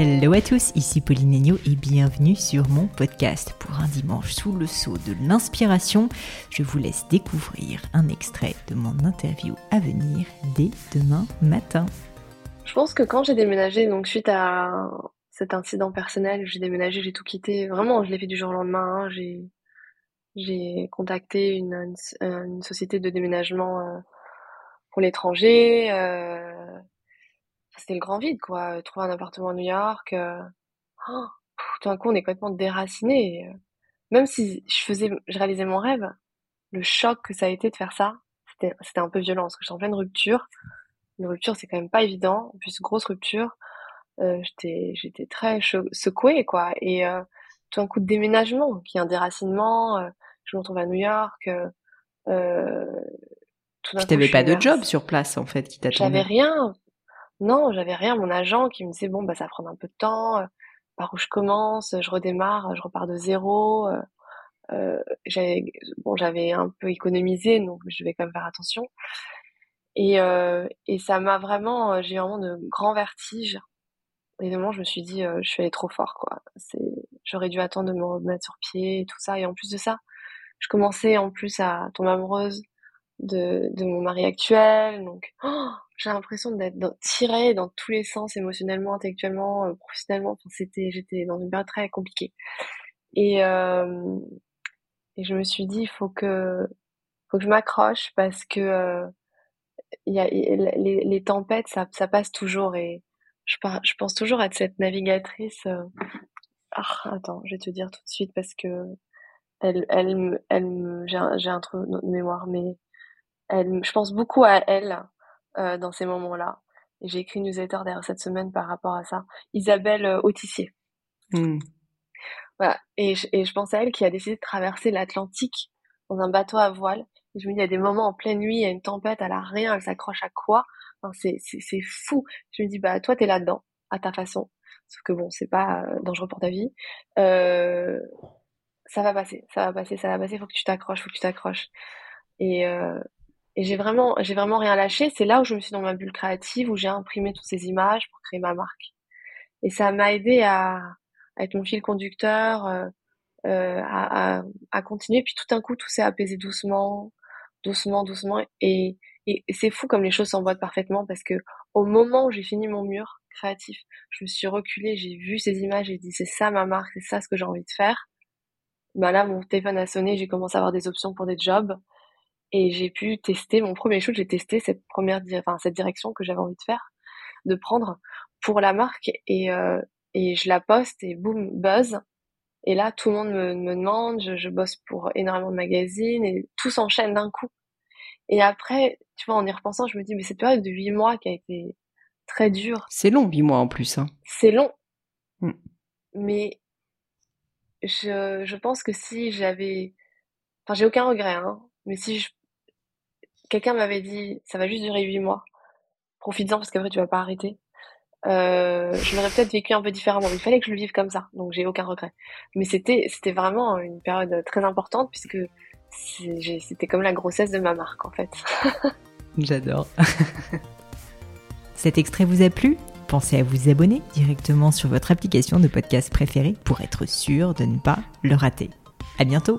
Hello à tous, ici Pauline Agneau et bienvenue sur mon podcast. Pour un dimanche sous le sceau de l'inspiration, je vous laisse découvrir un extrait de mon interview à venir dès demain matin. Je pense que quand j'ai déménagé, donc suite à cet incident personnel, j'ai déménagé, j'ai tout quitté. Vraiment, je l'ai fait du jour au lendemain. Hein. J'ai contacté une, une, société de déménagement euh, pour l'étranger. Euh, c'était le grand vide, quoi. Trouver un appartement à New York. Euh, oh, tout d'un coup, on est complètement déraciné. Même si je faisais, je réalisais mon rêve, le choc que ça a été de faire ça, c'était, c'était un peu violent parce que j'étais en pleine rupture. Une rupture, c'est quand même pas évident. En plus, grosse rupture. Euh, j'étais, j'étais très secouée, quoi. Et euh, tout un coup de déménagement, qui est un déracinement. Euh, je me retrouve à New York. Euh, tu n'avais pas de job sur place, en fait, qui t'attendait. J'avais rien. Non, j'avais rien. Mon agent qui me disait bon bah ça va prendre un peu de temps. Euh, par où je commence, je redémarre, je repars de zéro. Euh, euh, j'avais bon j'avais un peu économisé donc je vais quand même faire attention. Et euh, et ça m'a vraiment j'ai vraiment de grands vertiges. Et moment, je me suis dit je suis allée trop fort quoi. C'est j'aurais dû attendre de me remettre sur pied et tout ça. Et en plus de ça, je commençais en plus à tomber amoureuse de de mon mari actuel donc. Oh, j'ai l'impression d'être tirée dans tous les sens émotionnellement, intellectuellement, euh, professionnellement. Enfin, c'était, j'étais dans une période très compliquée. Et, euh, et je me suis dit, il faut que, faut que je m'accroche parce que euh, y a, les, les, tempêtes, ça, ça passe toujours. Et je, je pense toujours être cette navigatrice. Euh... Ah, attends, je vais te dire tout de suite parce que elle, elle, elle, j'ai un, un trou de mémoire, mais elle, je pense beaucoup à elle euh, dans ces moments-là. J'ai écrit une newsletter derrière cette semaine par rapport à ça. Isabelle euh, Autissier. Mmh. Voilà. Et je, et je pense à elle qui a décidé de traverser l'Atlantique dans un bateau à voile. Et je me dis, il y a des moments en pleine nuit, il y a une tempête, elle a rien, elle s'accroche à quoi? Enfin, c'est fou. Je me dis, bah toi, t'es là-dedans, à ta façon. Sauf que bon, c'est pas euh, dangereux pour ta vie. Euh, ça va passer, ça va passer, ça va passer. Faut que tu t'accroches, faut que tu t'accroches. Et, euh, et j'ai vraiment, j'ai vraiment rien lâché. C'est là où je me suis dans ma bulle créative, où j'ai imprimé toutes ces images pour créer ma marque. Et ça m'a aidé à, à, être mon fil conducteur, euh, euh, à, à, à, continuer. Puis tout d'un coup, tout s'est apaisé doucement, doucement, doucement. Et, et, c'est fou comme les choses s'emboîtent parfaitement parce que au moment où j'ai fini mon mur créatif, je me suis reculée, j'ai vu ces images, j'ai dit c'est ça ma marque, c'est ça ce que j'ai envie de faire. Bah là, mon téléphone a sonné, j'ai commencé à avoir des options pour des jobs et j'ai pu tester mon premier shoot j'ai testé cette première enfin cette direction que j'avais envie de faire de prendre pour la marque et euh, et je la poste et boum buzz et là tout le monde me, me demande je, je, bosse pour énormément de magazines et tout s'enchaîne d'un coup et après tu vois en y repensant je me dis mais cette période de huit mois qui a été très dure c'est long huit mois en plus hein. c'est long mm. mais je je pense que si j'avais enfin j'ai aucun regret hein mais si je quelqu'un m'avait dit ça va juste durer huit mois. Profites-en parce qu'après tu vas pas arrêter. Euh, je l'aurais peut-être vécu un peu différemment. Il fallait que je le vive comme ça, donc j'ai aucun regret. Mais c'était c'était vraiment une période très importante puisque c'était comme la grossesse de ma marque en fait. J'adore. Cet extrait vous a plu? Pensez à vous abonner directement sur votre application de podcast préférée pour être sûr de ne pas le rater. À bientôt